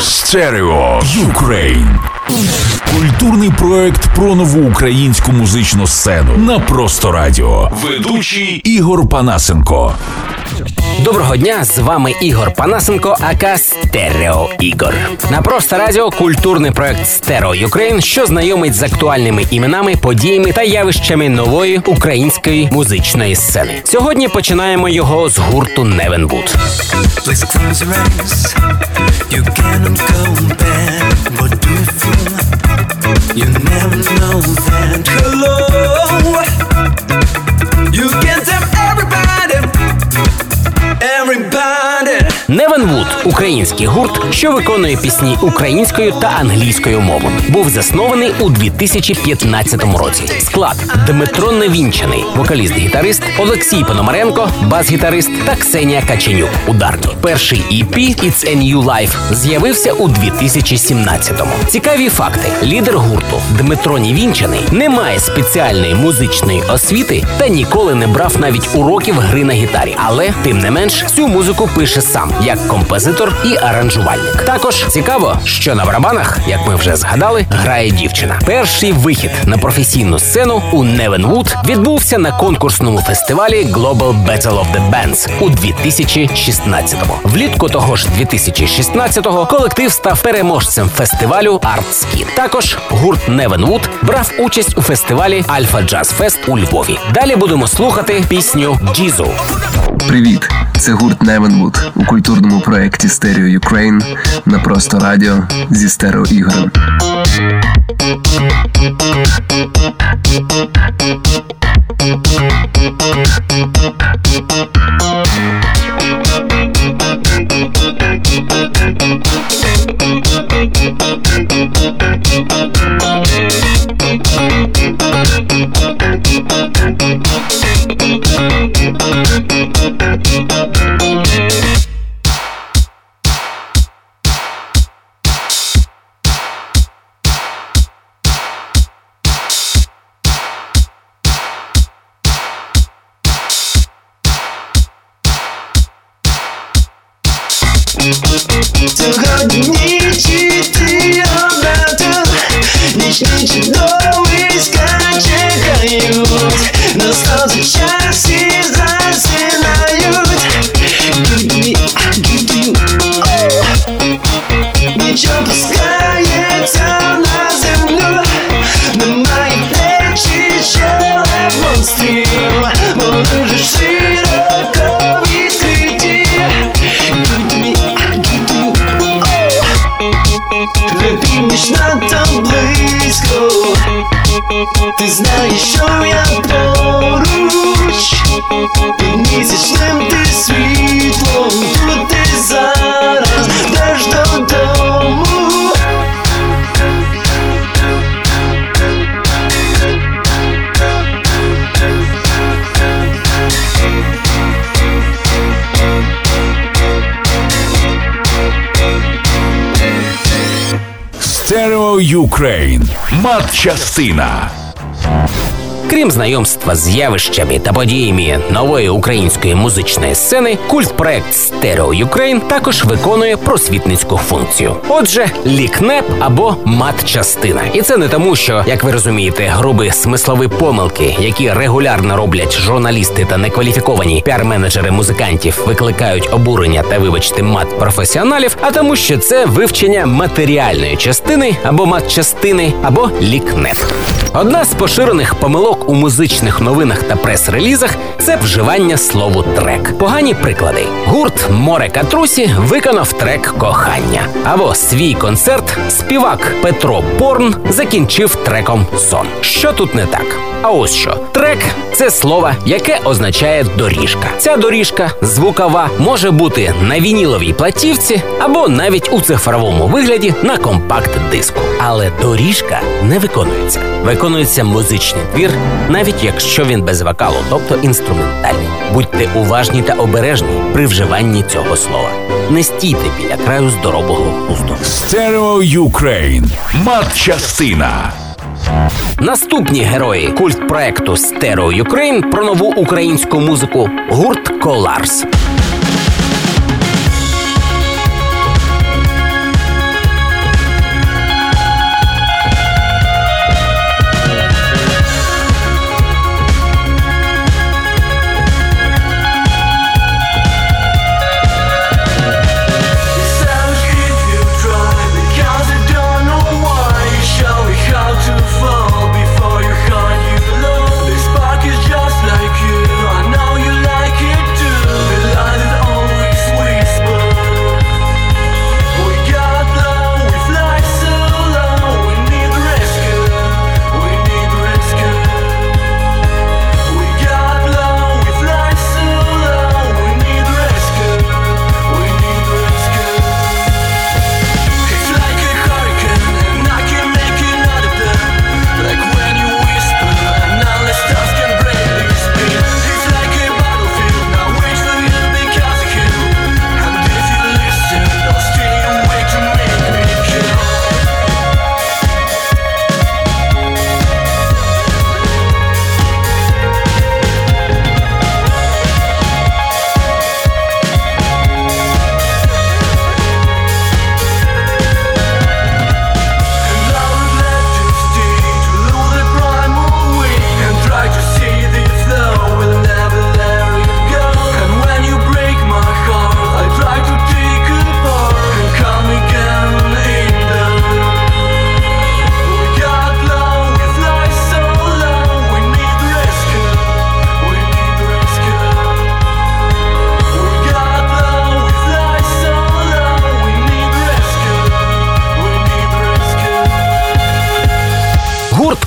Stereo Ukraine. Культурний проект про нову українську музичну сцену на просто радіо. Ведучий Ігор Панасенко. Доброго дня, з вами Ігор Панасенко, aka Стерео Ігор. На просто радіо культурний проект Stereo Ukraine, що знайомить з актуальними іменами, подіями та явищами нової української музичної сцени. Сьогодні починаємо його з гурту Невенвуд. You go back. Do? You never know that. Hello. Невенвуд український гурт, що виконує пісні українською та англійською мовами, був заснований у 2015 році. Склад Дмитро Невінчаний, вокаліст-гітарист, Олексій Пономаренко, бас-гітарист та Ксенія Каченюк. Ударні перший EP «It's a New Life» з'явився у 2017-му. Цікаві факти: лідер гурту Дмитро Невінчаний не має спеціальної музичної освіти та ніколи не брав навіть уроків гри на гітарі, але тим не менш цю музику пише сам як композитор і аранжувальник. Також цікаво, що на барабанах, як ми вже згадали, грає дівчина. Перший вихід на професійну сцену у Невенвуд відбувся на конкурсному фестивалі Global Battle of the Bands у 2016-му. Влітку того ж 2016-го колектив став переможцем фестивалю Artskin. Також гурт Невенвуд брав участь у фестивалі Альфа Джаз Фест у Львові. Далі будемо слухати пісню Джізу. Привіт, це гурт Невенвуд у культурному проєкті Stereo Ukraine на просто радіо зі стерео ігорем. Сьогодні чити обрати, нічні чудовиська чекають, настав час і засинають. Любиміш надто близько, ти знаєш, що я поруч, під місячним ти світлом, тут ти зараз. Йдеш додому. Stereo Ukraine. Матчастина. Крім знайомства з явищами та подіями нової української музичної сцени, культпроект Stereo Ukraine також виконує просвітницьку функцію. Отже, лікнеп або мат-частина. І це не тому, що, як ви розумієте, грубі смислові помилки, які регулярно роблять журналісти та некваліфіковані піар-менеджери музикантів, викликають обурення та, вибачте, мат професіоналів, а тому, що це вивчення матеріальної частини або мат-частини, або лікнеп. Одна з поширених помилок у музичних новинах та прес-релізах це вживання слову трек. Погані приклади. Гурт Море Катрусі виконав трек кохання. Або свій концерт співак Петро Порн закінчив треком сон. Що тут не так? А ось що трек це слово, яке означає доріжка. Ця доріжка звукова може бути на вініловій платівці або навіть у цифровому вигляді на компакт-диску. Але доріжка не виконується. Виконується музичний твір, навіть якщо він без вокалу, тобто інструментальний. Будьте уважні та обережні при вживанні цього слова. Не стійте біля краю здорового глузду. Stereo Ukraine. Матчастина. Наступні герої культ проекту Stereo Ukraine про нову українську музику гурт Коларс.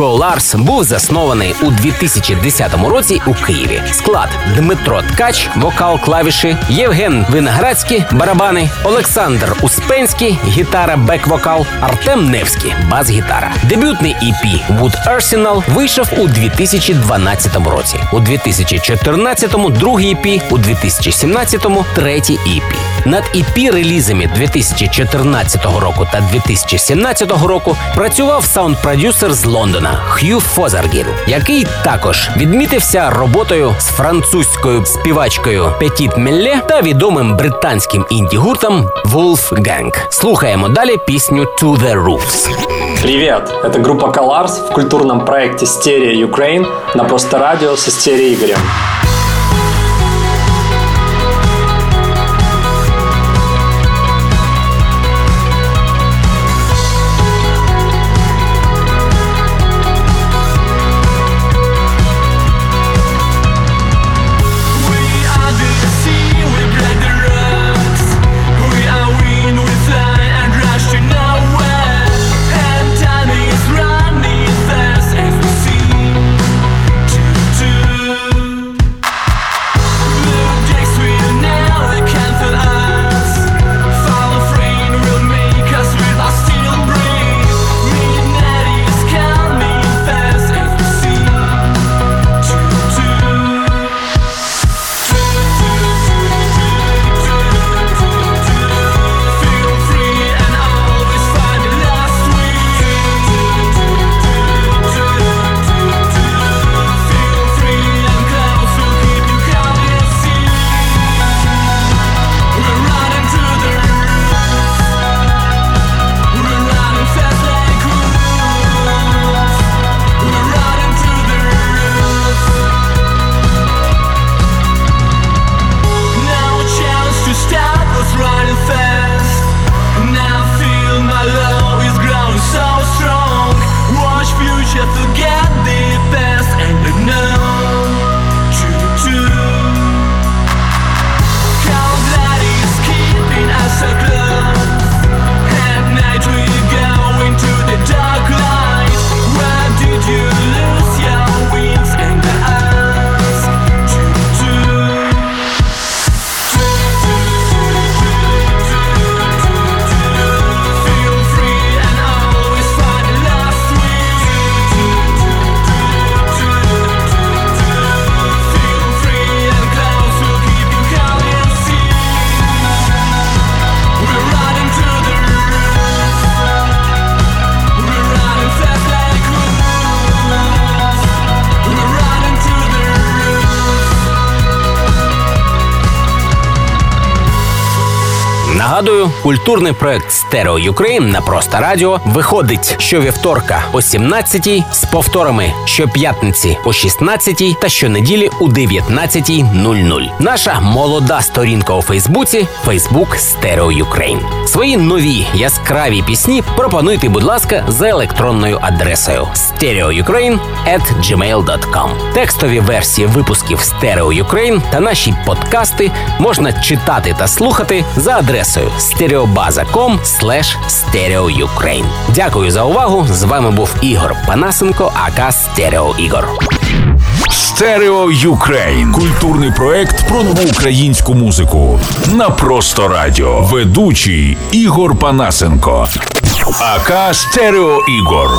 Коларс був заснований у 2010 році у Києві. Склад Дмитро Ткач, вокал, клавіші, Євген Виноградський, барабани, Олександр Успенський, гітара, бек-вокал, Артем Невський, бас-гітара. Дебютний EP Wood Arsenal вийшов у 2012 році. У 2014-му другий EP, у 2017-му третій EP. Над EP релізами 2014 року та 2017 року працював саунд-продюсер з Лондона Хью Фозергілл, який також відмітився роботою з французькою співачкою Petite Meller та відомим британським інді-гуртом Wolf Gang. Слухаємо далі пісню «To the Roofs». Привет! Это группа Colors в культурном проекте Стерео Ukraine на Просто Радио со Стерео Игорем. Нагадую, культурний проект Stereo Ukraine на просто радіо виходить щовівторка о 17-й, з повторами щоп'ятниці о 16-й та щонеділі у 19.00. Наша молода сторінка у Фейсбуці Facebook Stereo Ukraine. Свої нові яскраві пісні пропонуйте, будь ласка, за електронною адресою stereoukraine.gmail.com Текстові версії випусків Stereo Ukraine та наші подкасти можна читати та слухати за адресою stereobaza.com stereoukraine. Дякую за увагу. З вами був Ігор Панасенко, aka Стерео Ігор. Stereo Ukraine. Культурний проект про нову українську музику. На просто радіо. Ведучий Ігор Панасенко. aka Стерео Ігор.